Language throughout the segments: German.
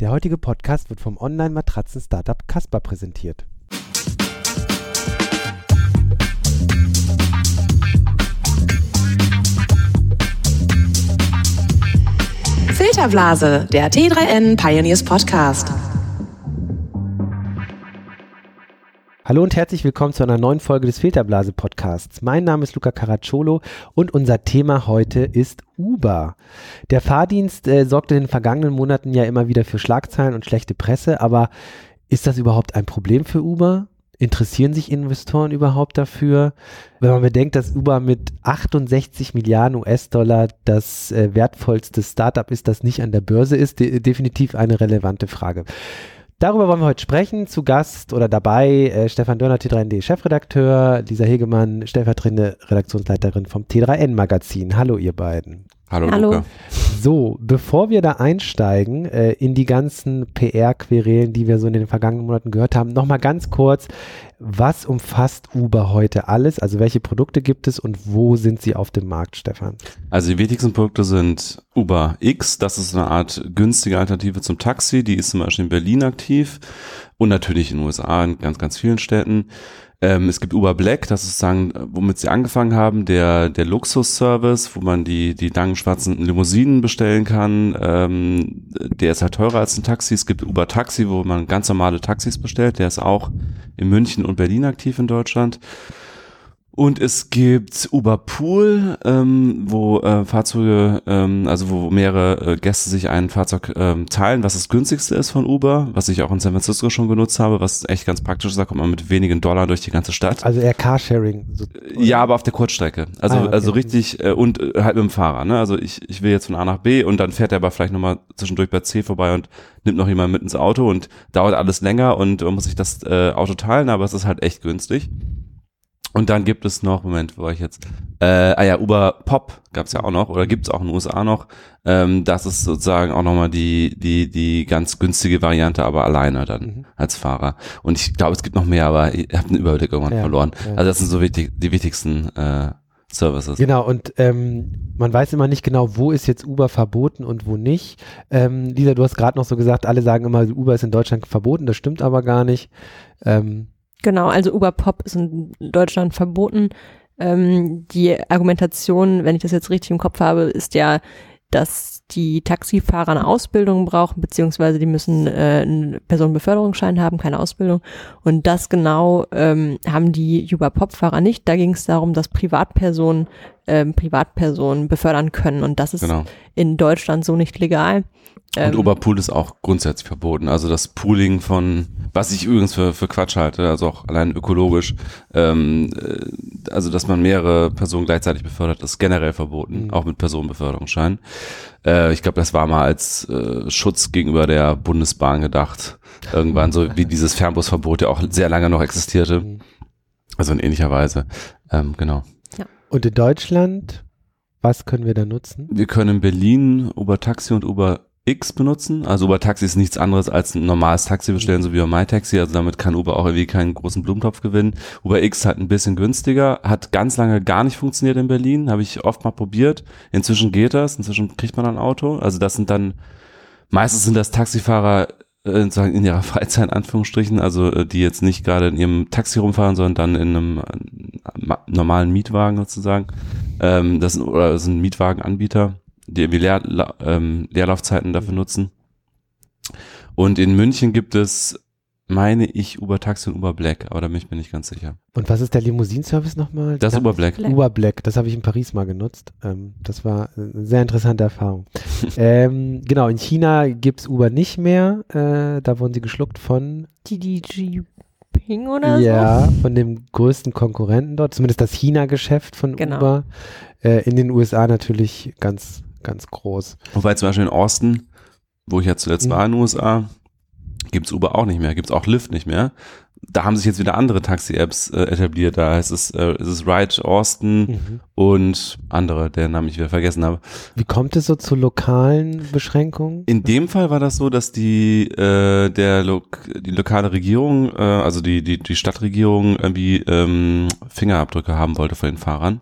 Der heutige Podcast wird vom Online-Matratzen-Startup Casper präsentiert. Filterblase, der T3N Pioneers Podcast. Hallo und herzlich willkommen zu einer neuen Folge des Filterblase Podcasts. Mein Name ist Luca Caracciolo und unser Thema heute ist Uber. Der Fahrdienst äh, sorgte in den vergangenen Monaten ja immer wieder für Schlagzeilen und schlechte Presse, aber ist das überhaupt ein Problem für Uber? Interessieren sich Investoren überhaupt dafür? Wenn man bedenkt, dass Uber mit 68 Milliarden US-Dollar das äh, wertvollste Startup ist, das nicht an der Börse ist, de definitiv eine relevante Frage. Darüber wollen wir heute sprechen. Zu Gast oder dabei äh, Stefan Dörner, T3ND Chefredakteur, Lisa Hegemann, stellvertretende Redaktionsleiterin vom T3N Magazin. Hallo ihr beiden. Hallo, Hallo. Luca. So, bevor wir da einsteigen äh, in die ganzen PR-Querelen, die wir so in den vergangenen Monaten gehört haben, nochmal ganz kurz, was umfasst Uber heute alles? Also welche Produkte gibt es und wo sind sie auf dem Markt, Stefan? Also die wichtigsten Produkte sind Uber X, das ist eine Art günstige Alternative zum Taxi, die ist zum Beispiel in Berlin aktiv und natürlich in den USA, in ganz, ganz vielen Städten. Ähm, es gibt Uber Black, das ist sozusagen, womit sie angefangen haben, der, der Luxusservice, wo man die, die langen schwarzen Limousinen bestellen kann. Ähm, der ist halt teurer als ein Taxi. Es gibt Uber Taxi, wo man ganz normale Taxis bestellt. Der ist auch in München und Berlin aktiv in Deutschland. Und es gibt Uber Pool, ähm, wo äh, Fahrzeuge, ähm, also wo mehrere äh, Gäste sich ein Fahrzeug ähm, teilen, was das günstigste ist von Uber, was ich auch in San Francisco schon genutzt habe, was echt ganz praktisch ist, da kommt man mit wenigen Dollar durch die ganze Stadt. Also eher Carsharing. So, ja, aber auf der Kurzstrecke. Also, ah, okay. also richtig äh, und äh, halt mit dem Fahrer. Ne? Also ich, ich will jetzt von A nach B und dann fährt er aber vielleicht nochmal zwischendurch bei C vorbei und nimmt noch jemand mit ins Auto und dauert alles länger und man muss sich das äh, Auto teilen, aber es ist halt echt günstig. Und dann gibt es noch, Moment, wo war ich jetzt? Äh, ah ja, Uber Pop gab's ja auch noch oder gibt's auch in den USA noch. Ähm, das ist sozusagen auch nochmal die, die, die ganz günstige Variante, aber alleine dann mhm. als Fahrer. Und ich glaube, es gibt noch mehr, aber ich habe den Überblick irgendwann ja, verloren. Ja. Also das sind so wichtig, die wichtigsten äh, Services. Genau, und ähm, man weiß immer nicht genau, wo ist jetzt Uber verboten und wo nicht. Ähm, Lisa, du hast gerade noch so gesagt, alle sagen immer, Uber ist in Deutschland verboten, das stimmt aber gar nicht. Ähm, Genau, also Uber Pop ist in Deutschland verboten. Ähm, die Argumentation, wenn ich das jetzt richtig im Kopf habe, ist ja, dass die Taxifahrer eine Ausbildung brauchen, beziehungsweise die müssen äh, einen Personenbeförderungsschein haben, keine Ausbildung. Und das genau ähm, haben die Uber Pop-Fahrer nicht. Da ging es darum, dass Privatpersonen ähm, Privatpersonen befördern können. Und das ist genau. in Deutschland so nicht legal. Und ähm, Oberpool ist auch grundsätzlich verboten. Also das Pooling von, was ich übrigens für, für Quatsch halte, also auch allein ökologisch, ähm, äh, also dass man mehrere Personen gleichzeitig befördert, ist generell verboten, mhm. auch mit Personenbeförderungsschein. Äh, ich glaube, das war mal als äh, Schutz gegenüber der Bundesbahn gedacht. Irgendwann, so wie dieses Fernbusverbot ja auch sehr lange noch existierte. Mhm. Also in ähnlicher Weise. Ähm, genau. Ja. Und in Deutschland, was können wir da nutzen? Wir können in Berlin Uber Taxi und Uber X benutzen. Also Uber Taxi ist nichts anderes als ein normales Taxi bestellen, so wie bei MyTaxi. Also damit kann Uber auch irgendwie keinen großen Blumentopf gewinnen. Uber X hat ein bisschen günstiger, hat ganz lange gar nicht funktioniert in Berlin, habe ich oft mal probiert. Inzwischen geht das, inzwischen kriegt man ein Auto. Also das sind dann, meistens sind das Taxifahrer äh, sagen in ihrer Freizeit in Anführungsstrichen, also äh, die jetzt nicht gerade in ihrem Taxi rumfahren, sondern dann in einem äh, normalen Mietwagen sozusagen. Ähm, das sind, oder das sind Mietwagenanbieter die irgendwie Leer, ähm, Leerlaufzeiten dafür nutzen. Und in München gibt es, meine ich, Uber Taxi und Uber Black, aber da bin ich mir nicht ganz sicher. Und was ist der Limousinenservice nochmal? Das ist Uber Black. Black. Uber Black, das habe ich in Paris mal genutzt. Ähm, das war eine sehr interessante Erfahrung. ähm, genau, in China gibt's Uber nicht mehr. Äh, da wurden sie geschluckt von DDG Ping oder ja, so? Ja, von dem größten Konkurrenten dort, zumindest das China-Geschäft von genau. Uber. Äh, in den USA natürlich ganz ganz groß. Wobei zum Beispiel in Austin, wo ich ja zuletzt mhm. war in den USA, gibt's Uber auch nicht mehr, gibt's auch Lyft nicht mehr. Da haben sich jetzt wieder andere Taxi-Apps äh, etabliert. Da heißt es, äh, ist es Ride Austin mhm. und andere, deren Namen ich wieder vergessen habe. Wie kommt es so zu lokalen Beschränkungen? In dem Fall war das so, dass die äh, der Lo die lokale Regierung, äh, also die die die Stadtregierung irgendwie ähm, Fingerabdrücke haben wollte von den Fahrern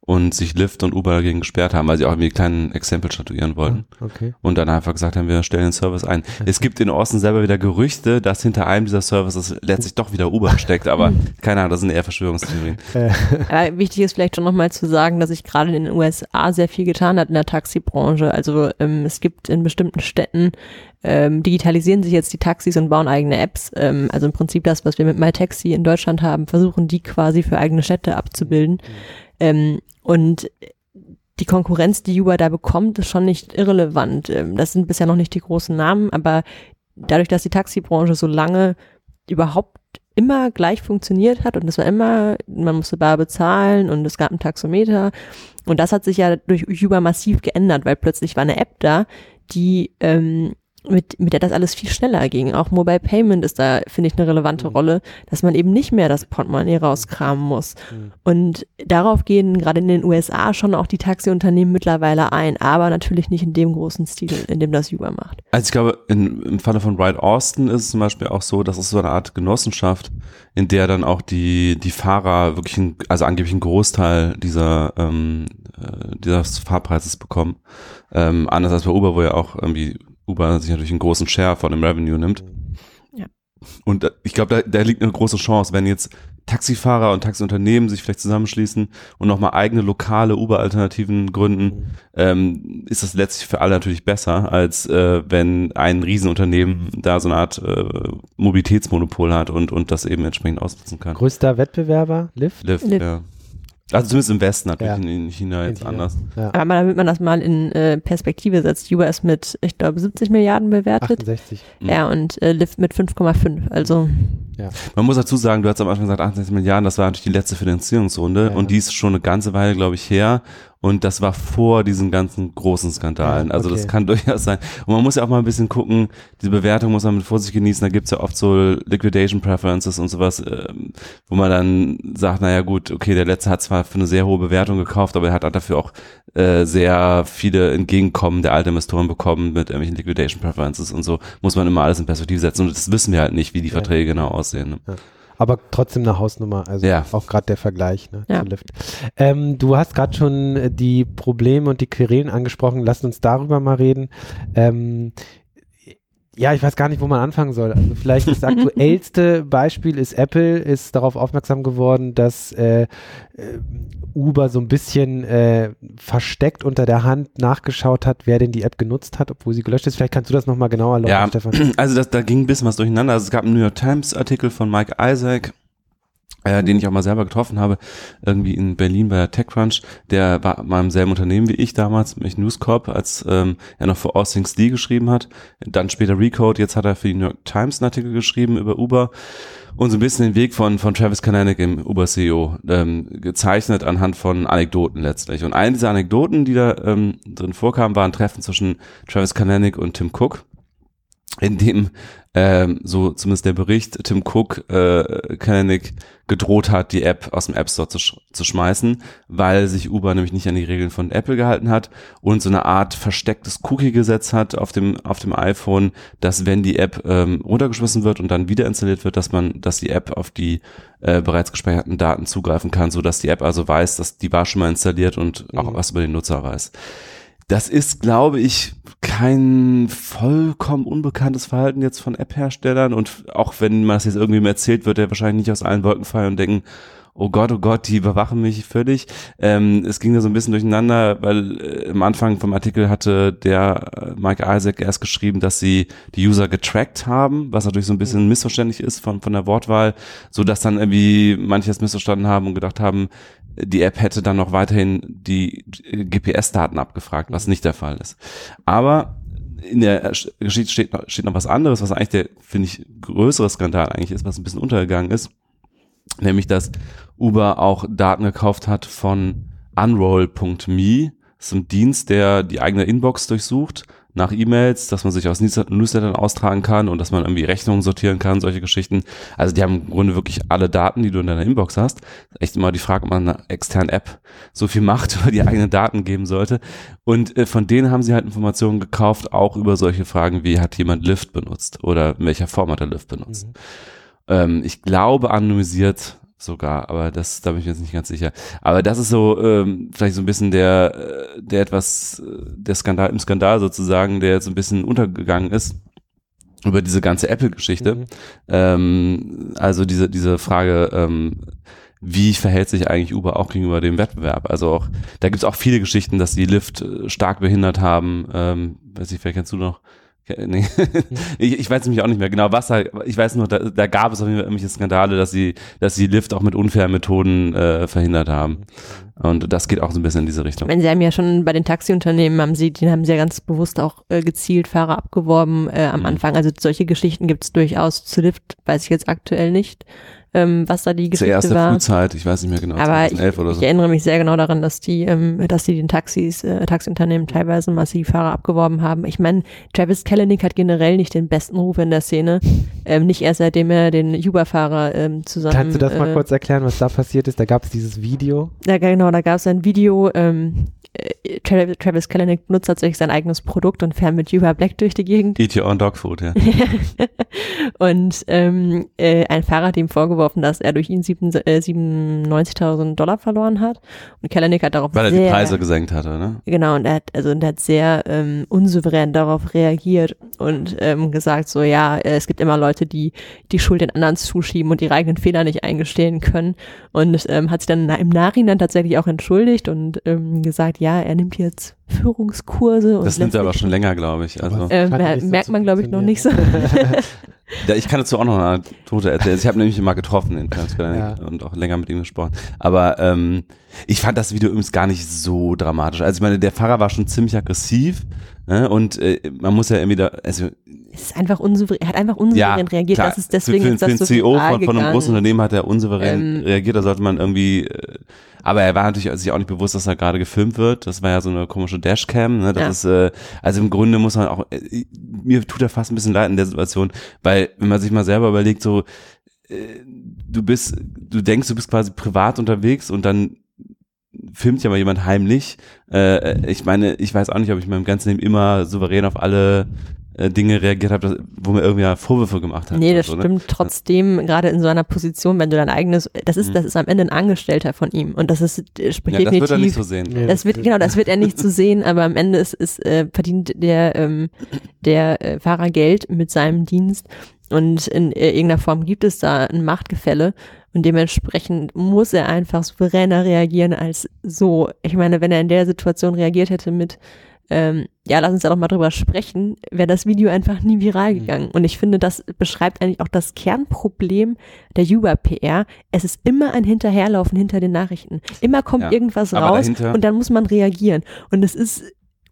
und sich Lyft und Uber dagegen gesperrt haben, weil sie auch irgendwie kleinen Exempel statuieren wollten. Ah, Okay. Und dann einfach gesagt haben, wir stellen den Service ein. Es gibt in Austin selber wieder Gerüchte, dass hinter einem dieser Services letztlich doch wieder Uber steckt, aber keine Ahnung, das sind eher Verschwörungstheorien. Aber wichtig ist vielleicht schon nochmal zu sagen, dass sich gerade in den USA sehr viel getan hat in der Taxibranche. Also ähm, es gibt in bestimmten Städten, ähm, digitalisieren sich jetzt die Taxis und bauen eigene Apps. Ähm, also im Prinzip das, was wir mit MyTaxi in Deutschland haben, versuchen die quasi für eigene Städte abzubilden. Ähm, und die Konkurrenz, die Uber da bekommt, ist schon nicht irrelevant. Ähm, das sind bisher noch nicht die großen Namen, aber dadurch, dass die Taxibranche so lange überhaupt immer gleich funktioniert hat und es war immer, man musste bar bezahlen und es gab ein Taxometer und das hat sich ja durch Uber massiv geändert, weil plötzlich war eine App da, die ähm, mit, mit der das alles viel schneller ging. Auch Mobile Payment ist da, finde ich, eine relevante Rolle, dass man eben nicht mehr das Portemonnaie rauskramen muss. Und darauf gehen gerade in den USA schon auch die Taxiunternehmen mittlerweile ein, aber natürlich nicht in dem großen Stil, in dem das Uber macht. Also ich glaube, in, im Falle von Ride Austin ist es zum Beispiel auch so, dass es so eine Art Genossenschaft, in der dann auch die, die Fahrer wirklich, ein, also angeblich einen Großteil dieser, ähm, äh, dieses Fahrpreises bekommen. Ähm, anders als bei Uber, wo ja auch irgendwie Uber sich natürlich einen großen Share von dem Revenue nimmt. Ja. Und ich glaube, da, da liegt eine große Chance, wenn jetzt Taxifahrer und Taxiunternehmen sich vielleicht zusammenschließen und nochmal eigene lokale Uber-Alternativen gründen, ähm, ist das letztlich für alle natürlich besser, als äh, wenn ein Riesenunternehmen da so eine Art äh, Mobilitätsmonopol hat und, und das eben entsprechend ausnutzen kann. Größter Wettbewerber, Lyft? Lyft, Lyft. ja. Also zumindest im Westen natürlich, Ja. in, in China jetzt In China. anders. Ja. Aber damit man das mal in äh, Perspektive setzt, Uber ist mit, ich glaube, 70 Milliarden bewertet. 68. Ja, und äh, Lyft mit 5,5. Also Man muss dazu sagen, du hast am Anfang gesagt, 68 Milliarden, das war natürlich die letzte Finanzierungsrunde Ja. und die ist schon eine ganze Weile, glaube ich, her. Und das war vor diesen ganzen großen Skandalen. Ja, Also okay. das kann durchaus sein. Und man muss ja auch mal ein bisschen gucken, diese Bewertung muss man mit Vorsicht genießen. Da gibt's ja oft so Liquidation Preferences und sowas, ähm, wo man dann sagt, naja gut, okay, der letzte hat zwar für eine sehr hohe Bewertung gekauft, aber er hat dafür auch äh, sehr viele Entgegenkommen der alten Investoren bekommen mit irgendwelchen Liquidation Preferences und so. Muss man immer alles in Perspektive setzen. Und das wissen wir halt nicht, wie die Ja. Verträge genau aussehen. Ne? Aber trotzdem eine Hausnummer, also Ja. auch gerade der Vergleich ne, Ja. zu Lyft. Ähm, du hast gerade schon äh, die Probleme und die Querelen angesprochen, lass uns darüber mal reden. Ähm, ja, ich weiß gar nicht, wo man anfangen soll. Also vielleicht das aktuellste Beispiel ist Apple, ist darauf aufmerksam geworden, dass äh, äh, Uber so ein bisschen äh, versteckt unter der Hand nachgeschaut hat, wer denn die App genutzt hat, obwohl sie gelöscht ist. Vielleicht kannst du das nochmal genauer erläutern, Ja, Stefan. also das, da ging ein bisschen was durcheinander. Also es gab einen New York Times Artikel von Mike Isaac, äh, den ich auch mal selber getroffen habe, irgendwie in Berlin bei der TechCrunch. Der war mal im selben Unternehmen wie ich damals, nämlich News Corp, als ähm, er noch für All Things D geschrieben hat. Dann später Recode, jetzt hat er für die New York Times einen Artikel geschrieben über Uber und so ein bisschen den Weg von, von Travis Kalanick im Uber-CEO ähm, gezeichnet anhand von Anekdoten letztlich. Und eine dieser Anekdoten, die da ähm, drin vorkamen, war ein Treffen zwischen Travis Kalanick und Tim Cook, in dem ähm, so zumindest der Bericht Tim Cook äh, Kalanick gedroht hat, die App aus dem App Store zu, sch zu schmeißen, weil sich Uber nämlich nicht an die Regeln von Apple gehalten hat und so eine Art verstecktes Cookie-Gesetz hat auf dem auf dem iPhone, dass wenn die App ähm, runtergeschmissen wird und dann wieder installiert wird, dass man, dass die App auf die äh, bereits gespeicherten Daten zugreifen kann, so dass die App also weiß, dass die war schon mal installiert und auch Mhm. was über den Nutzer weiß. Das ist, glaube ich, kein vollkommen unbekanntes Verhalten jetzt von App-Herstellern und auch wenn man das jetzt irgendwie mal erzählt, wird er wahrscheinlich nicht aus allen Wolken fallen und denken, oh Gott, oh Gott, die überwachen mich völlig. Ähm, es ging da so ein bisschen durcheinander, weil äh, am Anfang vom Artikel hatte der äh, Mike Isaac erst geschrieben, dass sie die User getrackt haben, was natürlich so ein bisschen missverständlich ist von, von der Wortwahl, so dass dann irgendwie manche es missverstanden haben und gedacht haben, die App hätte dann noch weiterhin die GPS-Daten abgefragt, was nicht der Fall ist. Aber in der Geschichte steht noch, steht noch was anderes, was eigentlich der, finde ich, größere Skandal eigentlich ist, was ein bisschen untergegangen ist. Nämlich, dass Uber auch Daten gekauft hat von Unroll.me. Das ist ein Dienst, der die eigene Inbox durchsucht nach E-Mails, dass man sich aus Newslettern austragen kann und dass man irgendwie Rechnungen sortieren kann, solche Geschichten. Also die haben im Grunde wirklich alle Daten, die du in deiner Inbox hast. Echt immer die Frage, ob man einer externen App so viel Macht über die eigenen Daten geben sollte. Und äh, von denen haben sie halt Informationen gekauft, auch über solche Fragen wie, hat jemand Lyft benutzt oder in welcher Form hat er Lyft benutzt. Ähm, ich glaube anonymisiert sogar, aber das, da bin ich mir jetzt nicht ganz sicher. Aber das ist so ähm, vielleicht so ein bisschen der, äh, der etwas, äh, der Skandal im Skandal sozusagen, der jetzt ein bisschen untergegangen ist über diese ganze Apple-Geschichte. Mhm. Ähm, also diese diese Frage, ähm, wie verhält sich eigentlich Uber auch gegenüber dem Wettbewerb? Also auch, da gibt's auch viele Geschichten, dass die Lyft äh, stark behindert haben. Ähm, weiß ich, wer kennst du noch? Nee. ich, ich weiß nämlich auch nicht mehr genau, was da, ich weiß nur, da, da gab es auf jeden Fall irgendwelche Skandale, dass sie, dass sie Lyft auch mit unfairen Methoden äh, verhindert haben. Und das geht auch so ein bisschen in diese Richtung. Ich meine, sie haben ja schon bei den Taxiunternehmen, haben sie, die haben sie ja ganz bewusst auch äh, gezielt Fahrer abgeworben äh, am Mhm. Anfang. Also solche Geschichten gibt es durchaus. Zu Lyft weiß ich jetzt aktuell nicht, ähm, was da die Geschichte Zuerst der war. Frühzeit, ich weiß nicht mehr genau, Aber ich, 2011 oder ich so. erinnere mich sehr genau daran, dass die, ähm, dass die den Taxis, äh, Taxiunternehmen teilweise massiv Fahrer abgeworben haben. Ich meine, Travis Kalanick hat generell nicht den besten Ruf in der Szene. Ähm, nicht erst seitdem er den Uber-Fahrer ähm, zusammen. Kannst du das mal äh, kurz erklären, was da passiert ist? Da gab es dieses Video. Ja, genau, da gab es ein Video, ähm, äh, Travis, Travis Kalanick benutzt tatsächlich sein eigenes Produkt und fährt mit Uber Black durch die Gegend. Eat your own dog food, ja. und ähm, äh, ein Fahrer hat ihm vorgeworfen, dass er durch ihn sieben- äh, 97.000 Dollar verloren hat. Und Kalanick hat darauf Weil er sehr, die Preise gesenkt hatte, ne? Genau, und er hat, also, und er hat sehr ähm, unsouverän darauf reagiert und ähm, gesagt, so ja, äh, es gibt immer Leute, die die Schuld den anderen zuschieben und ihre eigenen Fehler nicht eingestehen können. Und ähm, hat sich dann im Nachhinein tatsächlich auch entschuldigt und ähm, gesagt, ja, er nimmt jetzt Führungskurse. Und Das nimmt er aber schon länger, glaube ich. Also, so merkt man, glaube ich, noch nicht so. ja, ich kann dazu auch noch eine Anekdote erzählen. Ich habe nämlich mal getroffen in Transparent Ja. und auch länger mit ihm gesprochen. Aber ähm, ich fand das Video übrigens gar nicht so dramatisch. Also ich meine, der Fahrer war schon ziemlich aggressiv? Und äh, man muss ja irgendwie da, also Es ist einfach unsouverän, er hat einfach unsouverän reagiert. klar, Das ist deswegen für, für, für den so CEO von, von einem großen Unternehmen hat er unsouverän Ähm, reagiert, da sollte man irgendwie, äh, aber er war natürlich sich auch nicht bewusst, dass er gerade gefilmt wird. Das war ja so eine komische Dashcam. Ne? Das Ja. ist, äh, also im Grunde muss man auch, äh, mir tut er fast ein bisschen leid in der Situation, weil wenn man sich mal selber überlegt, so äh, du bist, du denkst, du bist quasi privat unterwegs und dann filmt ja mal jemand heimlich. Äh, ich meine, ich weiß auch nicht, ob ich in meinem ganzen Leben immer souverän auf alle äh, Dinge reagiert habe, wo mir irgendwer Vorwürfe gemacht hat. Nee, das so, ne? stimmt trotzdem, gerade in so einer Position, wenn du dein eigenes, das ist, Mhm. das ist am Ende ein Angestellter von ihm und das ist äh, spricht Ja, das wird er nicht so sehen. Nee, das wird, genau, das wird er nicht zu sehen, aber am Ende ist, ist äh, verdient der, ähm, der äh, Fahrer Geld mit seinem Dienst und in äh, irgendeiner Form gibt es da ein Machtgefälle und dementsprechend muss er einfach souveräner reagieren als so. Ich meine, wenn er in der Situation reagiert hätte mit ähm, ja, lass uns da doch mal drüber sprechen, wäre das Video einfach nie viral gegangen. Und ich finde, das beschreibt eigentlich auch das Kernproblem der Uber-PR. Es ist immer ein Hinterherlaufen hinter den Nachrichten. Immer kommt Ja, irgendwas raus dahinter- und dann muss man reagieren. Und es ist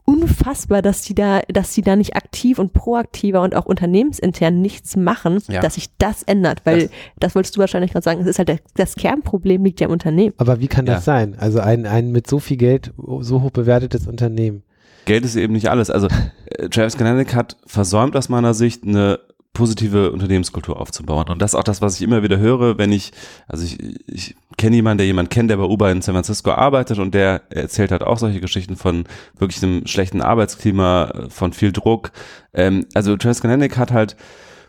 unfassbar, dass die da, dass die da nicht aktiv und proaktiver und auch unternehmensintern nichts machen, Ja. dass sich das ändert. Weil Das- das, wolltest du wahrscheinlich gerade sagen, es ist halt der, das Kernproblem liegt ja im Unternehmen. Aber wie kann das Ja. sein? Also ein, ein mit so viel Geld so hoch bewertetes Unternehmen. Geld ist eben nicht alles. Also äh, Travis Kalanick hat versäumt aus meiner Sicht eine positive Unternehmenskultur aufzubauen. Und das ist auch das, was ich immer wieder höre, wenn ich, also ich, ich kenne jemanden, der jemanden kennt, der bei Uber in San Francisco arbeitet und der erzählt halt auch solche Geschichten von wirklich einem schlechten Arbeitsklima, äh, von viel Druck. Ähm, also Travis hat halt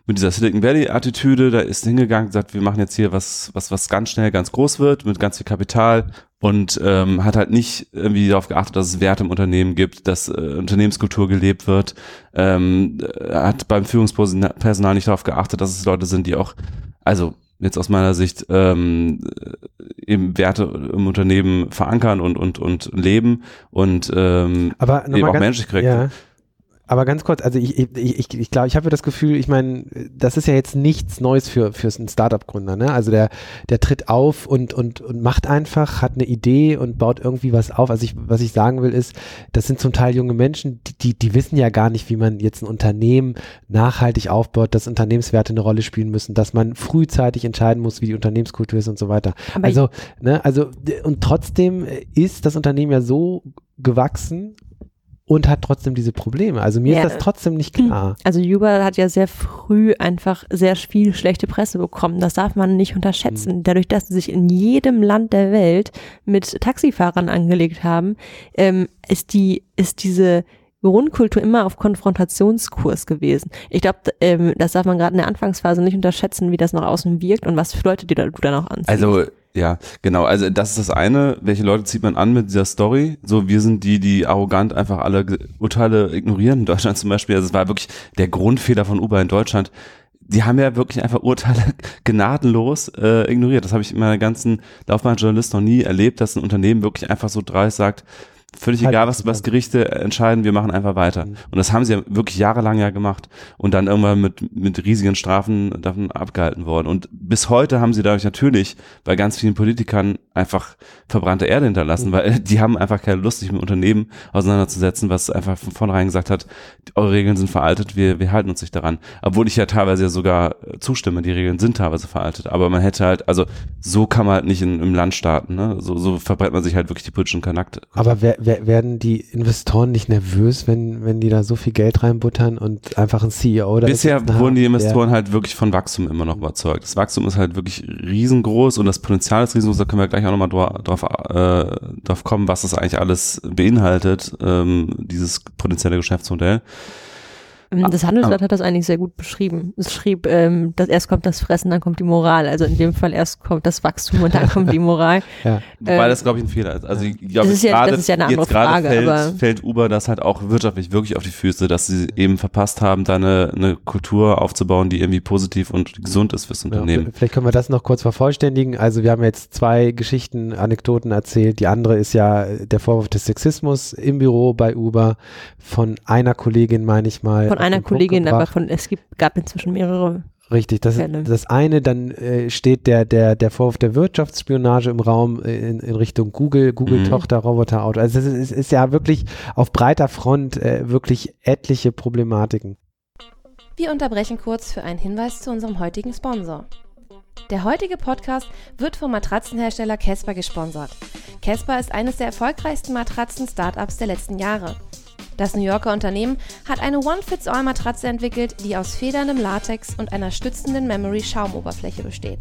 mit dieser Silicon Valley Attitüde, da ist hingegangen, gesagt, wir machen jetzt hier was, was, was ganz schnell ganz groß wird, mit ganz viel Kapital und ähm, hat halt nicht irgendwie darauf geachtet, dass es Werte im Unternehmen gibt, dass äh, Unternehmenskultur gelebt wird, ähm, äh, hat beim Führungspersonal nicht darauf geachtet, dass es Leute sind, die auch, also jetzt aus meiner Sicht ähm, äh, eben Werte im Unternehmen verankern und und und leben und ähm, Aber eben auch ganz, menschlich korrekt. ja. Aber ganz kurz, also ich, ich, ich, ich glaube, ich habe das Gefühl, ich meine, das ist ja jetzt nichts Neues für, für einen Startup-Gründer, ne? Also der, der tritt auf und, und, und macht einfach, hat eine Idee und baut irgendwie was auf. Also ich, was ich sagen will, ist, das sind zum Teil junge Menschen, die, die, die wissen ja gar nicht, wie man jetzt ein Unternehmen nachhaltig aufbaut, dass Unternehmenswerte eine Rolle spielen müssen, dass man frühzeitig entscheiden muss, wie die Unternehmenskultur ist und so weiter. Aber also, ne, also, und trotzdem ist das Unternehmen ja so gewachsen und hat trotzdem diese Probleme. Also mir Ja. ist das trotzdem nicht klar. Also Uber hat ja sehr früh einfach sehr viel schlechte Presse bekommen. Das darf man nicht unterschätzen. Mhm. Dadurch, dass sie sich in jedem Land der Welt mit Taxifahrern angelegt haben, ähm, ist die, ist diese Grundkultur immer auf Konfrontationskurs gewesen. Ich glaube, ähm, das darf man gerade in der Anfangsphase nicht unterschätzen, wie das nach außen wirkt und was für Leute die da, du dann auch anziehst. Also ja, genau. Also das ist das eine. Welche Leute zieht man an mit dieser Story? So, wir sind die, die arrogant einfach alle Urteile ignorieren. In Deutschland zum Beispiel. Also es war wirklich der Grundfehler von Uber in Deutschland. Die haben ja wirklich einfach Urteile gnadenlos äh, ignoriert. Das habe ich in meiner ganzen Laufbahn Journalist noch nie erlebt, dass ein Unternehmen wirklich einfach so dreist sagt, Völlig halt egal, was, was Gerichte entscheiden, wir machen einfach weiter. Mhm. Und das haben sie ja wirklich jahrelang ja gemacht und dann irgendwann mit, mit riesigen Strafen davon abgehalten worden. Und bis heute haben sie dadurch natürlich bei ganz vielen Politikern einfach verbrannte Erde hinterlassen, mhm. weil die haben einfach keine Lust, sich mit Unternehmen auseinanderzusetzen, was einfach von vornherein gesagt hat, eure Regeln sind veraltet, wir, wir halten uns nicht daran. Obwohl ich ja teilweise ja sogar zustimme, die Regeln sind teilweise veraltet. Aber man hätte halt, also so kann man halt nicht in, im Land starten. Ne? So, so verbrennt man sich halt wirklich die politischen Kontakte. Aber wer, werden die Investoren nicht nervös, wenn, wenn die da so viel Geld reinbuttern und einfach ein CEO da Bisher wurden die Investoren halt wirklich von Wachstum immer noch überzeugt. Das Wachstum ist halt wirklich riesengroß und das Potenzial ist riesengroß. Da können wir gleich auch nochmal drauf, äh, drauf kommen, was das eigentlich alles beinhaltet, ähm, dieses potenzielle Geschäftsmodell. Ähm, das Handelsblatt hat das eigentlich sehr gut beschrieben. Es schrieb, ähm, dass erst kommt das Fressen, dann kommt die Moral. Also in dem Fall erst kommt das Wachstum und dann kommt die Moral. ja. Wobei ähm, das, glaube ich, ein Fehler ist. Also ich glaube, das, ist grade, das ist ja eine andere Frage. Fällt, aber fällt Uber das halt auch wirtschaftlich wirklich auf die Füße, dass sie eben verpasst haben, da eine, eine Kultur aufzubauen, die irgendwie positiv und gesund ist fürs Unternehmen. Ja, vielleicht können wir das noch kurz vervollständigen. Also wir haben jetzt zwei Geschichten, Anekdoten erzählt. Die andere ist ja der Vorwurf des Sexismus im Büro bei Uber von einer Kollegin, meine ich mal. Von einer Kollegin, aber von, es gibt, gab inzwischen mehrere. Richtig, das ist das eine, dann äh, steht der, der, der Vorwurf der Wirtschaftsspionage im Raum äh, in, in Richtung Google, Google-Tochter, mhm. Roboterauto. Also es ist, ist, ja wirklich auf breiter Front äh, wirklich etliche Problematiken. Wir unterbrechen kurz für einen Hinweis zu unserem heutigen Sponsor. Der heutige Podcast wird vom Matratzenhersteller Casper gesponsert. Casper ist eines der erfolgreichsten Matratzen-Startups der letzten Jahre. Das New Yorker Unternehmen hat eine One-Fits-All-Matratze entwickelt, die aus federndem Latex und einer stützenden Memory-Schaumoberfläche besteht.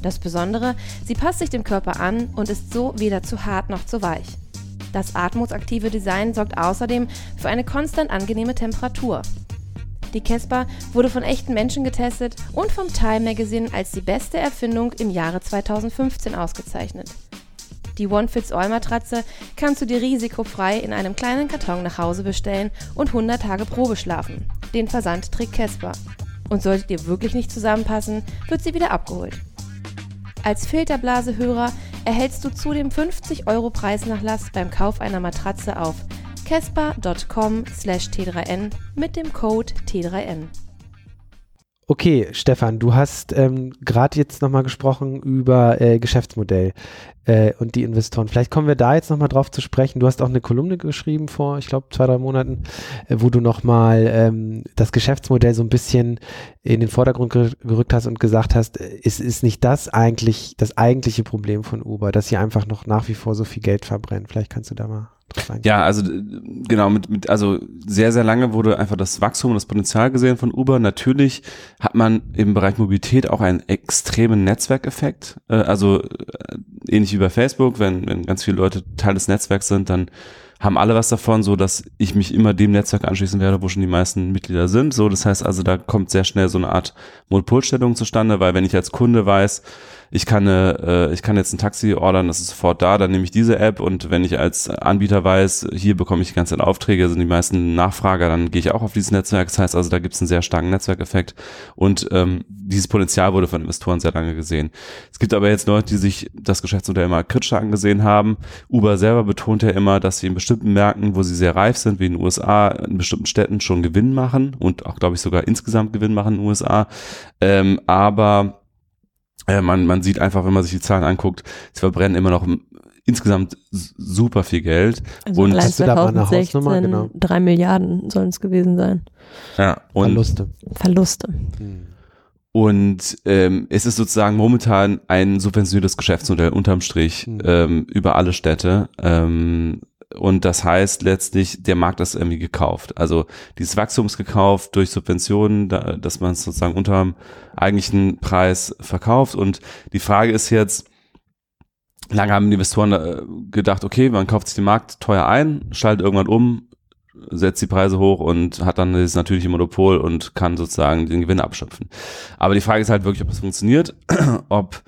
Das Besondere, sie passt sich dem Körper an und ist so weder zu hart noch zu weich. Das atmungsaktive Design sorgt außerdem für eine konstant angenehme Temperatur. Die Casper wurde von echten Menschen getestet und vom Time Magazine als die beste Erfindung im Jahre 2015 ausgezeichnet. Die One-Fits-All-Matratze kannst du dir risikofrei in einem kleinen Karton nach Hause bestellen und 100 Tage Probe schlafen. Den Versand trägt Casper. Und solltet ihr wirklich nicht zusammenpassen, wird sie wieder abgeholt. Als Filterblasehörer erhältst du zudem 50 Euro Preisnachlass beim Kauf einer Matratze auf casper.com t3n mit dem Code T3N. Okay, Stefan, du hast ähm, gerade jetzt nochmal gesprochen über äh, Geschäftsmodell äh, und die Investoren. Vielleicht kommen wir da jetzt nochmal drauf zu sprechen. Du hast auch eine Kolumne geschrieben vor, ich glaube, zwei, drei Monaten, äh, wo du nochmal ähm, das Geschäftsmodell so ein bisschen in den Vordergrund gerückt hast und gesagt hast, äh, ist, ist nicht das eigentlich das eigentliche Problem von Uber, dass sie einfach noch nach wie vor so viel Geld verbrennen? Vielleicht kannst du da mal ja, also genau, mit, mit, also sehr, sehr lange wurde einfach das Wachstum und das Potenzial gesehen von Uber. Natürlich hat man im Bereich Mobilität auch einen extremen Netzwerkeffekt. Äh, also äh, ähnlich wie bei Facebook, wenn, wenn ganz viele Leute Teil des Netzwerks sind, dann haben alle was davon, so dass ich mich immer dem Netzwerk anschließen werde, wo schon die meisten Mitglieder sind. So, das heißt also, da kommt sehr schnell so eine Art Monopolstellung zustande, weil wenn ich als Kunde weiß, ich kann, äh, ich kann jetzt ein Taxi ordern, das ist sofort da, dann nehme ich diese App und wenn ich als Anbieter weiß, hier bekomme ich die ganze Zeit Aufträge, sind die meisten Nachfrager, dann gehe ich auch auf dieses Netzwerk. Das heißt also, da gibt es einen sehr starken Netzwerkeffekt und ähm, dieses Potenzial wurde von Investoren sehr lange gesehen. Es gibt aber jetzt Leute, die sich das Geschäftsmodell immer kritischer angesehen haben. Uber selber betont ja immer, dass sie in bestimmten Märkten, wo sie sehr reif sind, wie in den USA, in bestimmten Städten schon Gewinn machen und auch, glaube ich, sogar insgesamt Gewinn machen in den USA. Ähm, aber äh, man, man sieht einfach, wenn man sich die Zahlen anguckt, sie verbrennen immer noch insgesamt super viel Geld. Also und allein 2016 genau. drei Milliarden sollen es gewesen sein. Ja, und Verluste. Verluste. Hm. Und ähm, es ist sozusagen momentan ein subventioniertes Geschäftsmodell unterm Strich hm. ähm, über alle Städte. Ähm, und das heißt letztlich, der Markt ist irgendwie gekauft. Also dieses Wachstums gekauft durch Subventionen, da, dass man es sozusagen unter dem eigentlichen Preis verkauft. Und die Frage ist jetzt, lange haben die Investoren äh, gedacht, okay, man kauft sich den Markt teuer ein, schaltet irgendwann um, setzt die Preise hoch und hat dann das natürliche Monopol und kann sozusagen den Gewinn abschöpfen. Aber die Frage ist halt wirklich, ob das funktioniert, ob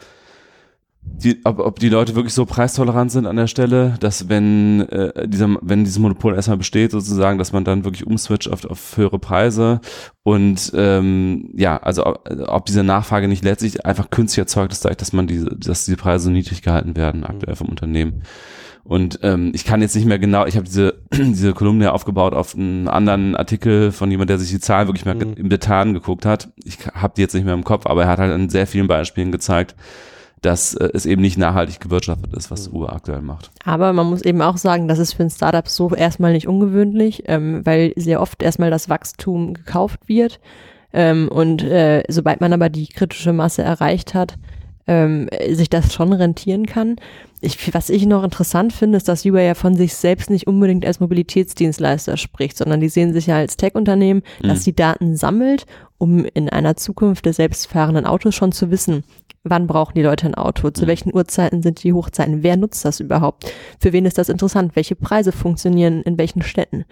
die, ob, ob die Leute wirklich so preistolerant sind an der Stelle, dass wenn äh, dieser, wenn dieses Monopol erstmal besteht, sozusagen, dass man dann wirklich umswitcht auf, auf höhere Preise und ähm, ja, also ob, ob diese Nachfrage nicht letztlich einfach künstlich erzeugt ist, dass man diese, dass diese Preise so niedrig gehalten werden aktuell vom Unternehmen. Und ähm, ich kann jetzt nicht mehr genau, ich habe diese, diese Kolumne aufgebaut auf einen anderen Artikel von jemand, der sich die Zahlen wirklich mal Mhm. im Detail angeguckt hat. Ich habe die jetzt nicht mehr im Kopf, aber er hat halt an sehr vielen Beispielen gezeigt, dass äh, es eben nicht nachhaltig gewirtschaftet ist, was Uber aktuell macht. Aber man muss eben auch sagen, das ist für ein Startup so erstmal nicht ungewöhnlich, ähm, weil sehr oft erstmal das Wachstum gekauft wird. Ähm, und äh, sobald man aber die kritische Masse erreicht hat, ähm, sich das schon rentieren kann. Ich, was ich noch interessant finde, ist, dass Uber ja von sich selbst nicht unbedingt als Mobilitätsdienstleister spricht, sondern die sehen sich ja als Tech-Unternehmen, das die Daten sammelt, um in einer Zukunft der selbstfahrenden Autos schon zu wissen, wann brauchen die Leute ein Auto, zu welchen Uhrzeiten sind die Hochzeiten, wer nutzt das überhaupt, für wen ist das interessant, welche Preise funktionieren in welchen Städten.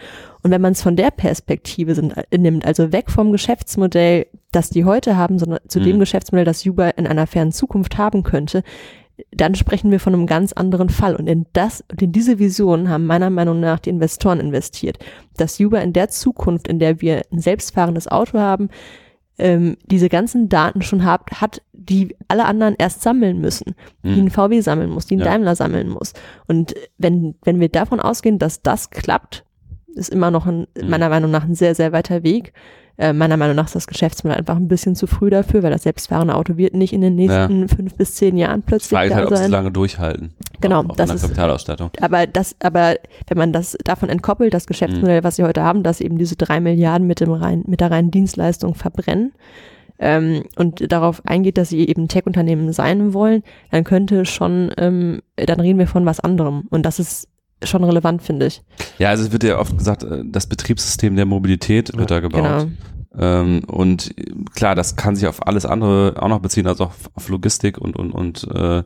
Und wenn man es von der Perspektive sind, äh, nimmt, also weg vom Geschäftsmodell, das die heute haben, sondern zu dem Mhm. Geschäftsmodell, das Uber in einer fernen Zukunft haben könnte, dann sprechen wir von einem ganz anderen Fall. Und in das, und in diese Vision haben meiner Meinung nach die Investoren investiert. Dass Uber in der Zukunft, in der wir ein selbstfahrendes Auto haben, ähm, diese ganzen Daten schon hat, hat, die alle anderen erst sammeln müssen, die Mhm. ein VW sammeln muss, die ein Ja. Daimler sammeln muss. Und wenn, wenn wir davon ausgehen, dass das klappt, ist immer noch ein, Mhm. meiner Meinung nach ein sehr, sehr weiter Weg. Äh, meiner Meinung nach ist das Geschäftsmodell einfach ein bisschen zu früh dafür, weil das selbstfahrende Auto wird nicht in den nächsten fünf bis zehn Jahren plötzlich Frage halt, ob sie lange durchhalten. Genau, Auch, auch das ist- Kapitalausstattung. Aber das, aber wenn man das davon entkoppelt, das Mhm. Geschäftsmodell, was sie heute haben, dass eben diese drei Milliarden mit dem rein, mit der reinen Dienstleistung verbrennen ähm, und darauf eingeht, dass sie eben Tech-Unternehmen sein wollen, dann könnte schon, ähm, dann reden wir von was anderem. Und das ist schon relevant, finde ich. Ja, also es wird ja oft gesagt, äh, das Betriebssystem der Mobilität wird da gebaut. Genau. Ähm, und äh, klar, das kann sich auf alles andere auch noch beziehen, also auf, auf Logistik und, und, und äh,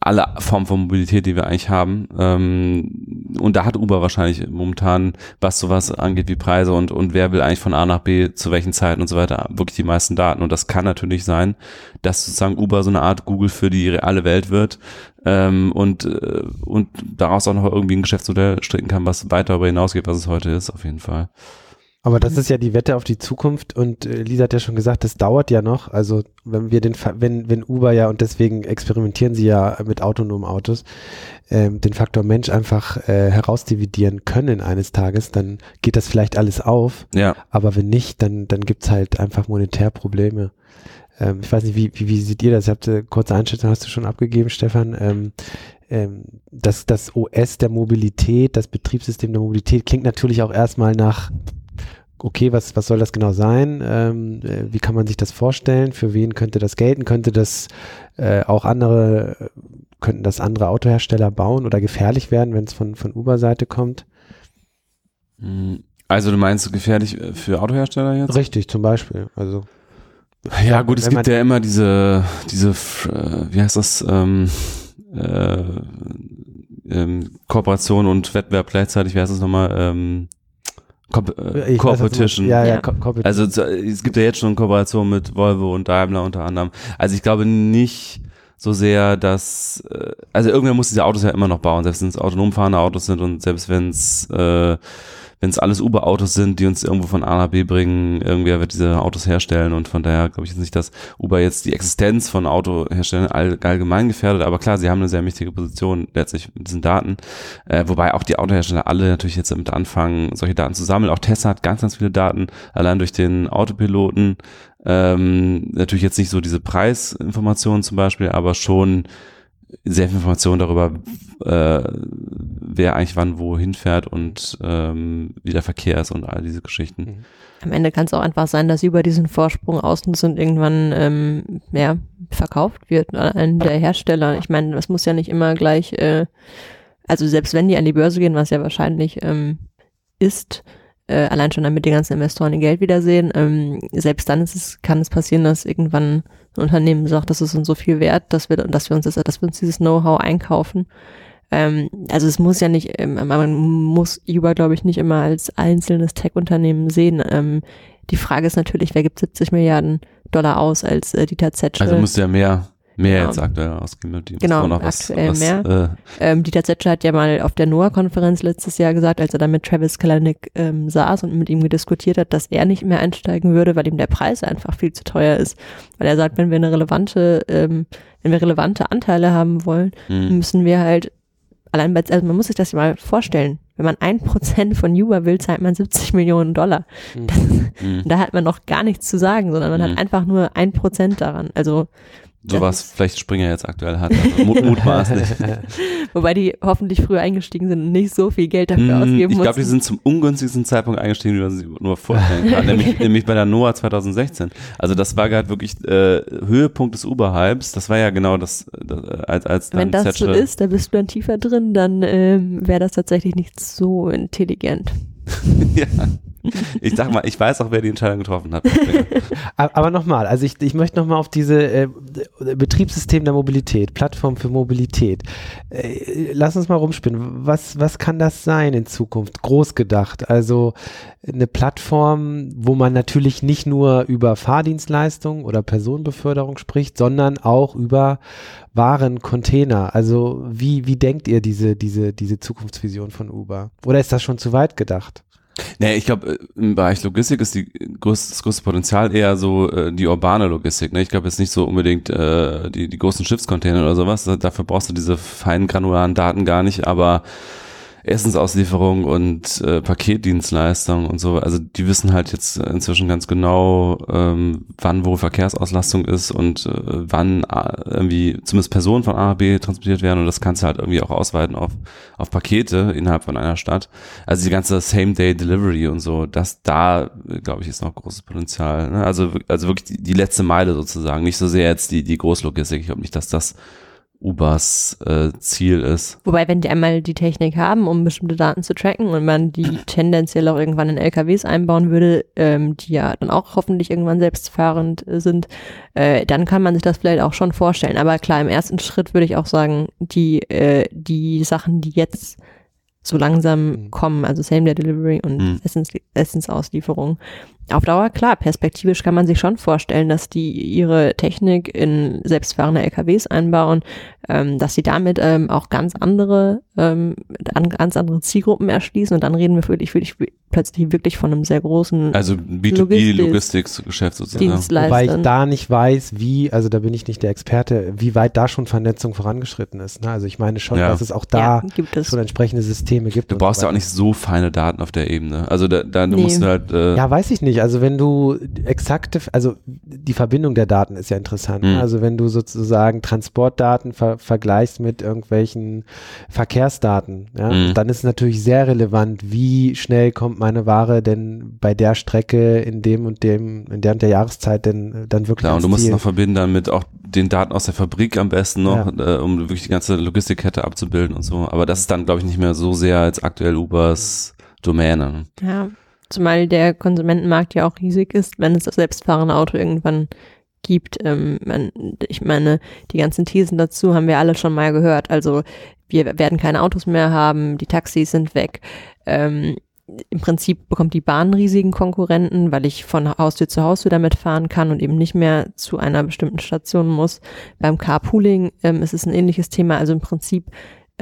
alle Formen von Mobilität, die wir eigentlich haben. Ähm, und da hat Uber wahrscheinlich momentan, was sowas angeht wie Preise und, und wer will eigentlich von A nach B zu welchen Zeiten und so weiter, wirklich die meisten Daten. Und das kann natürlich sein, dass sozusagen Uber so eine Art Google für die reale Welt wird ähm, und, äh, und daraus auch noch irgendwie ein Geschäftsmodell stricken kann, was weit darüber hinausgeht, was es heute ist, auf jeden Fall. Aber das ist ja die Wette auf die Zukunft und äh, Lisa hat ja schon gesagt, das dauert ja noch. Also wenn wir den, wenn, wenn Uber ja und deswegen experimentieren sie ja mit autonomen Autos, ähm, den Faktor Mensch einfach äh, herausdividieren können eines Tages, dann geht das vielleicht alles auf. Ja. Aber wenn nicht, dann, dann gibt's halt einfach monetär Probleme. Ähm, ich weiß nicht, wie, wie, wie seht ihr das? Ihr habt eine kurze Einschätzung, hast du schon abgegeben, Stefan. Ähm, ähm, das, das OS der Mobilität, das Betriebssystem der Mobilität klingt natürlich auch erstmal nach, okay, was, was soll das genau sein? Ähm, äh, wie kann man sich das vorstellen? Für wen könnte das gelten? Könnte das äh, auch andere, äh, könnten das andere Autohersteller bauen oder gefährlich werden, wenn es von, von Uber-Seite kommt? Also du meinst gefährlich äh, für Autohersteller jetzt? Richtig, zum Beispiel. Also Ja gut, es gibt ja immer diese, diese, äh, wie heißt das, ähm, äh, ähm, Kooperation und Wettbewerb gleichzeitig, wie heißt das nochmal, ähm, Comp äh, weiß, Competition. Ja, ja, Ja. Co Competition. Also es gibt ja jetzt schon Kooperation mit Volvo und Daimler unter anderem. Also ich glaube nicht so sehr, dass äh, also irgendwer muss diese Autos ja immer noch bauen, selbst wenn es autonom fahrende Autos sind und selbst wenn es äh, wenn es alles Uber-Autos sind, die uns irgendwo von A nach B bringen, irgendwer wird diese Autos herstellen und von daher glaube ich jetzt nicht, dass Uber jetzt die Existenz von Autoherstellern all, allgemein gefährdet, aber klar, sie haben eine sehr mächtige Position letztlich mit diesen Daten, äh, wobei auch die Autohersteller alle natürlich jetzt damit anfangen, solche Daten zu sammeln. Auch Tesla hat ganz, ganz viele Daten, allein durch den Autopiloten, ähm, natürlich jetzt nicht so diese Preisinformationen zum Beispiel, aber schon sehr viel Informationen darüber, äh, wer eigentlich wann wohin fährt und ähm, wie der Verkehr ist und all diese Geschichten. Am Ende kann es auch einfach sein, dass über diesen Vorsprung ausnutzt und irgendwann ähm, ja, verkauft wird an einen der Hersteller. Ich meine, das muss ja nicht immer gleich, äh, also selbst wenn die an die Börse gehen, was ja wahrscheinlich ähm, ist, äh, allein schon damit die ganzen Investoren ihr Geld wiedersehen, ähm, selbst dann ist es, kann es passieren, dass irgendwann ein Unternehmen sagt, das ist uns so viel wert, dass wir, dass wir uns das, dass wir uns dieses Know-how einkaufen. Ähm, also es muss ja nicht, ähm, man muss Uber, glaube ich, nicht immer als einzelnes Tech-Unternehmen sehen. Ähm, die Frage ist natürlich, wer gibt 70 Milliarden Dollar aus als äh, Dieter Zetsche? Also musst du ja mehr Mehr Genau. jetzt aktuell ausgeben. Die Genau, muss auch noch was, aktuell was, mehr. Äh, Ähm, Dieter Zetsche hat ja mal auf der NOAA-Konferenz letztes Jahr gesagt, als er dann mit Travis Kalanick ähm, saß und mit ihm diskutiert hat, dass er nicht mehr einsteigen würde, weil ihm der Preis einfach viel zu teuer ist. Weil er sagt, wenn wir eine relevante, ähm, wenn wir relevante Anteile haben wollen, hm. müssen wir halt allein bei, also man muss sich das mal vorstellen. Wenn man ein Prozent von Uber will, zahlt man 70 Millionen Dollar. Hm. Da hat man noch gar nichts zu sagen, sondern man Mhm. hat einfach nur ein Prozent daran. Also, So Das was ist- vielleicht Springer jetzt aktuell hat. Also mut, mutmaßlich. wobei die hoffentlich früher eingestiegen sind und nicht so viel Geld dafür Hm, ausgeben ich glaube, die sind zum ungünstigsten Zeitpunkt eingestiegen, wie man sich nur vorstellen kann, nämlich, nämlich bei der NOAA 2016. Also das war gerade wirklich äh, Höhepunkt des Uber-Hypes. Das war ja genau das, das äh, als als dann Wenn das so Zetsche- ist, da bist du dann tiefer drin, dann ähm, wäre das tatsächlich nicht so intelligent. ja. Ich sag mal, ich weiß auch, wer die Entscheidung getroffen hat. Aber nochmal, also ich, ich möchte nochmal auf diese äh, Betriebssystem der Mobilität, Plattform für Mobilität. Äh, lass uns mal rumspinnen. Was, was kann das sein in Zukunft? Groß gedacht. Also eine Plattform, wo man natürlich nicht nur über Fahrdienstleistungen oder Personenbeförderung spricht, sondern auch über Waren, Container. Also wie, wie denkt ihr diese, diese, diese Zukunftsvision von Uber? Oder ist das schon zu weit gedacht? Nee, ich glaube, im Bereich Logistik ist die größte, das größte Potenzial eher so äh, die urbane Logistik. Ne? Ich glaube jetzt nicht so unbedingt äh, die, die großen Schiffscontainer oder sowas. Dafür brauchst du diese feinen granularen Daten gar nicht, aber Essensauslieferung und äh, Paketdienstleistung und so, also die wissen halt jetzt inzwischen ganz genau, ähm, wann wo Verkehrsauslastung ist und äh, wann äh, irgendwie zumindest Personen von A nach B transportiert werden und das kannst du halt irgendwie auch ausweiten auf, auf Pakete innerhalb von einer Stadt. Also die ganze Same-Day-Delivery und so, das da, glaube ich, ist noch großes Potenzial. Ne? Also, also wirklich die, die letzte Meile sozusagen, nicht so sehr jetzt die, die Großlogistik. Ich glaube nicht, dass das Ubers äh, Ziel ist. Wobei, wenn die einmal die Technik haben, um bestimmte Daten zu tracken und man die tendenziell auch irgendwann in LKWs einbauen würde, ähm, die ja dann auch hoffentlich irgendwann selbstfahrend äh, sind, äh, dann kann man sich das vielleicht auch schon vorstellen. Aber klar, im ersten Schritt würde ich auch sagen, die, äh, die Sachen, die jetzt so langsam Mhm. kommen, also Same-Day-Delivery und Mhm. Essens, Essensauslieferung. Auf Dauer, klar, perspektivisch kann man sich schon vorstellen, dass die ihre Technik in selbstfahrende LKWs einbauen, ähm, dass sie damit ähm, auch ganz andere, ähm, an, ganz andere Zielgruppen erschließen und dann reden wir wirklich, wirklich plötzlich wirklich von einem sehr großen Also Logistik- B2B-Logistikgeschäft sozusagen. Wobei ich da nicht weiß, wie, also da bin ich nicht der Experte, wie weit da schon Vernetzung vorangeschritten ist. Ne? Also ich meine schon, Ja. dass es auch da ja, gibt es. schon entsprechende Systeme gibt. Du brauchst so ja auch nicht so feine Daten auf der Ebene. Also da, da du Nee. musst halt äh, Ja, weiß ich nicht. Also wenn du exakte, also die Verbindung der Daten ist ja interessant. Mhm. Also wenn du sozusagen Transportdaten ver vergleichst mit irgendwelchen Verkehrsdaten, ja, Mhm. dann ist es natürlich sehr relevant, wie schnell kommt meine Ware denn bei der Strecke in dem und dem, in der und der Jahreszeit denn äh, dann wirklich klar, und du musst es noch verbinden dann mit auch den Daten aus der Fabrik am besten noch, äh, um wirklich die ganze Logistikkette abzubilden und so. Aber das ist dann, glaube ich, nicht mehr so sehr als aktuell Ubers Domäne. Ja, zumal der Konsumentenmarkt ja auch riesig ist, wenn es das selbstfahrende Auto irgendwann gibt. Ähm, man, ich meine, die ganzen Thesen dazu haben wir alle schon mal gehört. Also wir werden keine Autos mehr haben, die Taxis sind weg. Ähm, Im Prinzip bekommt die Bahn riesigen Konkurrenten, weil ich von Haustür zu Haustür damit fahren kann und eben nicht mehr zu einer bestimmten Station muss. Beim Carpooling ähm, ist es ein ähnliches Thema. Also im Prinzip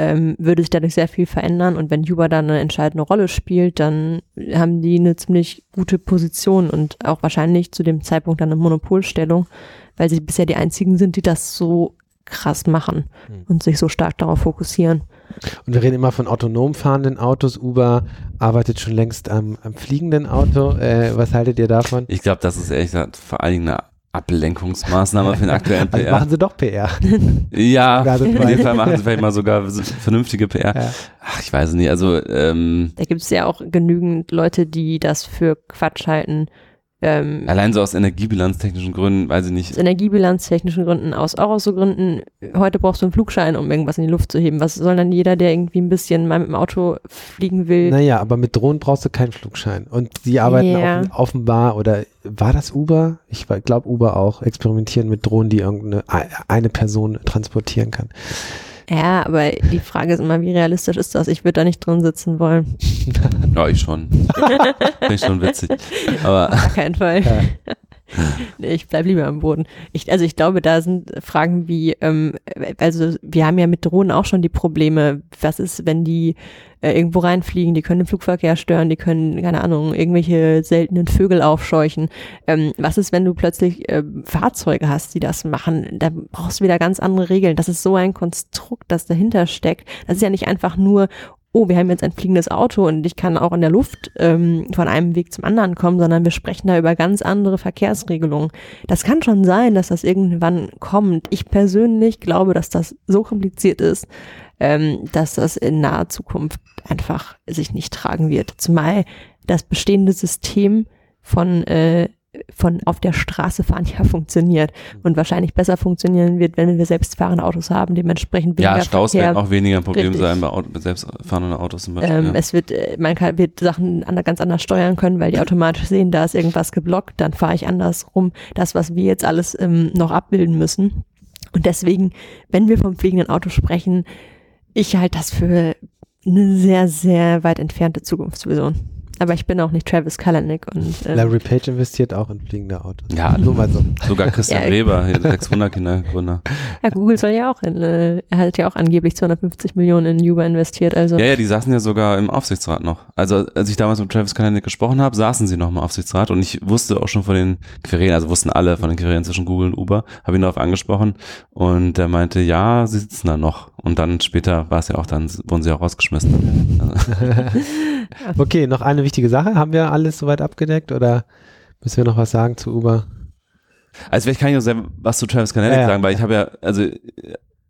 ähm, würde sich dadurch sehr viel verändern und wenn Uber da eine entscheidende Rolle spielt, dann haben die eine ziemlich gute Position und auch wahrscheinlich zu dem Zeitpunkt dann eine Monopolstellung, weil sie bisher die einzigen sind, die das so krass machen Hm. und sich so stark darauf fokussieren. Und wir reden immer von autonom fahrenden Autos. Uber arbeitet schon längst am, am fliegenden Auto. Äh, was haltet ihr davon? Ich glaube, das ist ehrlich gesagt vor allen Dingen eine Ablenkungsmaßnahme für den aktuellen Also PR. machen sie doch PR. ja, in dem Fall machen sie vielleicht mal sogar vernünftige PR. Ja. Ach, ich weiß es nicht. Also ähm, Da gibt es ja auch genügend Leute, die das für Quatsch halten. Ähm, allein so aus energiebilanztechnischen Gründen, weiß ich nicht. aus energiebilanztechnischen Gründen, aus, auch aus so Gründen, heute brauchst du einen Flugschein, um irgendwas in die Luft zu heben. Was soll dann jeder, der irgendwie ein bisschen mal mit dem Auto fliegen will? Naja, aber mit Drohnen brauchst du keinen Flugschein. Und sie arbeiten Ja. offen, offenbar, oder war das Uber? Ich glaube Uber auch, experimentieren mit Drohnen, die irgendeine eine Person transportieren kann. Ja, aber die Frage ist immer, wie realistisch ist das? Ich würde da nicht drin sitzen wollen. Ja, ich schon. Finde ich schon witzig. Aber Auf keinen Fall. Nee, ich bleib lieber am Boden. Ich, also ich glaube, da sind Fragen wie, ähm, also wir haben ja mit Drohnen auch schon die Probleme, was ist, wenn die äh, irgendwo reinfliegen, die können den Flugverkehr stören, die können, keine Ahnung, irgendwelche seltenen Vögel aufscheuchen. Ähm, was ist, wenn du plötzlich äh, Fahrzeuge hast, die das machen? Da brauchst du wieder ganz andere Regeln. Das ist so ein Konstrukt, das dahinter steckt. Das ist ja nicht einfach nur, oh, wir haben jetzt ein fliegendes Auto und ich kann auch in der Luft ähm, von einem Weg zum anderen kommen, sondern wir sprechen da über ganz andere Verkehrsregelungen. Das kann schon sein, dass das irgendwann kommt. Ich persönlich glaube, dass das so kompliziert ist, ähm, dass das in naher Zukunft einfach sich nicht tragen wird. Zumal das bestehende System von äh, von auf der Straße fahren ja funktioniert und wahrscheinlich besser funktionieren wird, wenn wir selbstfahrende Autos haben, dementsprechend weniger ja, Staus Verkehr. werden auch weniger ein Problem Richtig. sein bei, Auto, selbstfahrenden Autos zum Beispiel. Ähm, ja. Es wird, äh, man kann, wird Sachen ganz anders steuern können, weil die automatisch sehen, da ist irgendwas geblockt, dann fahre ich anders rum. Das, was wir jetzt alles ähm, noch abbilden müssen. Und deswegen, wenn wir vom fliegenden Auto sprechen, ich halte das für eine sehr, sehr weit entfernte Zukunftsvision. Aber ich bin auch nicht Travis Kalanick und ähm, Larry Page investiert auch in fliegende Autos. Ja, nur mal so. Sogar Christian Ja. Weber, hier der 600 Kindergründer. ja, Google soll ja auch in, äh, er hat ja auch angeblich 250 Millionen in Uber investiert, also Ja, ja, die saßen ja sogar im Aufsichtsrat noch. Also als ich damals mit Travis Kalanick gesprochen habe, saßen sie noch im Aufsichtsrat und ich wusste auch schon von den Querelen, also wussten alle von den Querelen zwischen Google und Uber, habe ihn darauf angesprochen und er meinte, ja, sie sitzen da noch. Und dann später war es ja auch, dann wurden sie auch rausgeschmissen. Also, Okay, noch eine wichtige Sache. Haben wir alles soweit abgedeckt oder müssen wir noch was sagen zu Uber? Also vielleicht kann ich noch was zu Travis Kalanick Ja, sagen, weil ich habe ja, also äh,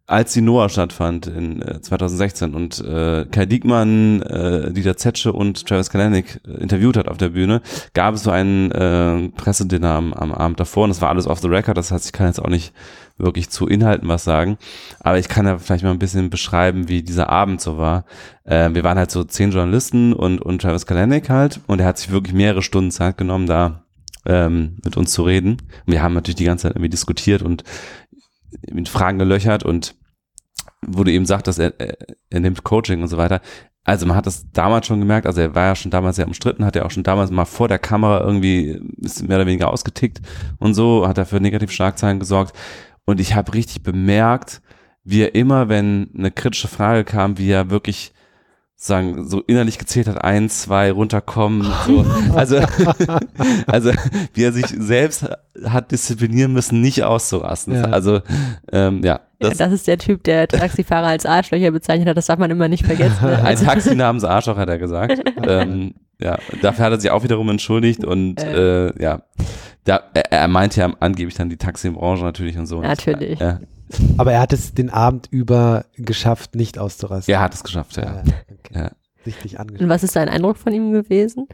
als die Noah stattfand in äh, 2016 und äh, Kai Diekmann, äh, Dieter Zetsche und Travis Kalanick äh, interviewt hat auf der Bühne, gab es so einen äh, Pressedinner am, am Abend davor und das war alles off the record, das heißt, ich kann jetzt auch nicht wirklich zu Inhalten was sagen, aber ich kann ja vielleicht mal ein bisschen beschreiben, wie dieser Abend so war. Äh, wir waren halt so zehn Journalisten und, und Travis Kalanick halt und er hat sich wirklich mehrere Stunden Zeit genommen, da ähm, mit uns zu reden. Und wir haben natürlich die ganze Zeit irgendwie diskutiert und mit Fragen gelöchert und wo du eben sagt, dass er, er, nimmt Coaching und so weiter. Also man hat das damals schon gemerkt, also er war ja schon damals sehr umstritten, hat ja auch schon damals mal vor der Kamera irgendwie ist mehr oder weniger ausgetickt und so, hat er für negative Schlagzeilen gesorgt. Und ich habe richtig bemerkt, wie er immer, wenn eine kritische Frage kam, wie er wirklich sagen, so innerlich gezählt hat, eins, zwei, runterkommen, so. Also, also, wie er sich selbst hat disziplinieren müssen, nicht auszurasten. Ja. Also, ähm, ja, ja, das, das ist der Typ, der Taxifahrer als Arschlöcher bezeichnet hat, das darf man immer nicht vergessen. Ne? ein Also, Taxi namens Arschloch, hat er gesagt. ähm, ja, dafür hat er sich auch wiederum entschuldigt und, äh, ja, da, er, er meinte ja angeblich dann die Taxibranche natürlich und so. Und das- Natürlich. Ja, Aber er hat es den Abend über geschafft, nicht auszurasten. er hat es geschafft, ja. okay. Ja. Sichtlich Und was ist dein Eindruck von ihm gewesen?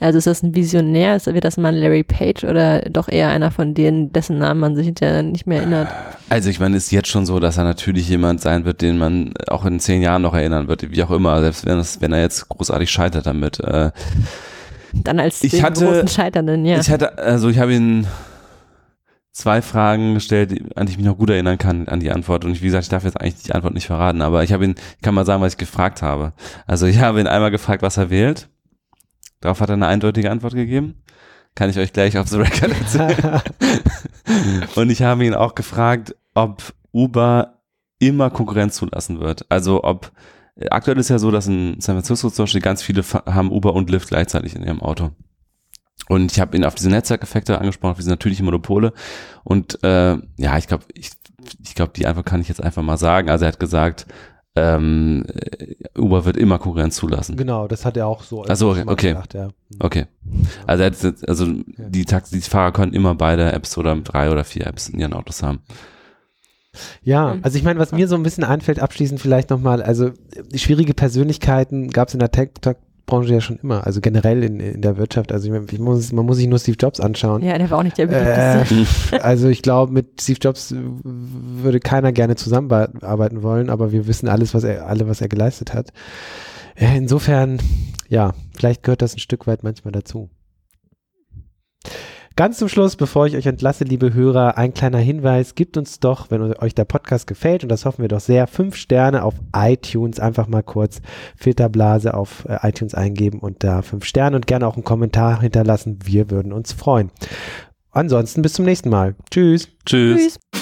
Also ist das ein Visionär? Ist, wird das mal ein Larry Page oder doch eher einer von denen, dessen Namen man sich hinterher nicht mehr erinnert? Also ich meine, es ist jetzt schon so, dass er natürlich jemand sein wird, den man auch in zehn Jahren noch erinnern wird, wie auch immer, selbst wenn, es, wenn er jetzt großartig scheitert damit. Äh, Dann als Ich hatte- großen Scheiternden, ja. Ich hatte, also ich habe ihn zwei Fragen gestellt, an die ich mich noch gut erinnern kann, an die Antwort. Und ich, wie gesagt, ich darf jetzt eigentlich die Antwort nicht verraten, aber ich habe ihn, ich kann mal sagen, was ich gefragt habe. Also ich habe ihn einmal gefragt, was er wählt. Darauf hat er eine eindeutige Antwort gegeben. Kann ich euch gleich auf the record erzählen. Und ich habe ihn auch gefragt, ob Uber immer Konkurrenz zulassen wird. Also ob aktuell ist ja so, dass in San Francisco zum Beispiel ganz viele haben Uber und Lyft gleichzeitig in ihrem Auto. Und ich habe ihn auf diese Netzwerkeffekte angesprochen, auf diese natürlichen Monopole. Und äh, ja, ich glaube, ich, ich glaube, die einfach kann ich jetzt einfach mal sagen. Also er hat gesagt, ähm, äh, Uber wird immer Konkurrenz zulassen. Genau, das hat er auch so. Ach so, schon mal okay. Gesagt, ja. Okay. Also, er also die Taxifahrer können immer beide Apps oder drei oder vier Apps in ihren Autos haben. Ja, Mhm. also ich meine, was mir so ein bisschen einfällt, abschließend vielleicht nochmal, also äh, schwierige Persönlichkeiten gab es in der Tech-Branche ja schon immer, also generell in, in der Wirtschaft. Also ich ich muss, man muss sich nur Steve Jobs anschauen. Ja, der war auch nicht der Äh, beliebteste. also ich glaube, mit Steve Jobs äh, würde keiner gerne zusammenarbeiten wollen, aber wir wissen alles, was er, alle, was er geleistet hat. Insofern, ja, vielleicht gehört das ein Stück weit manchmal dazu. Ganz zum Schluss, bevor ich euch entlasse, liebe Hörer, ein kleiner Hinweis. Gibt uns doch, wenn euch der Podcast gefällt, und das hoffen wir doch sehr, fünf Sterne auf iTunes. Einfach mal kurz Filterblase auf äh, iTunes eingeben und da fünf Sterne und gerne auch einen Kommentar hinterlassen. Wir würden uns freuen. Ansonsten bis zum nächsten Mal. Tschüss. Tschüss. Tschüss.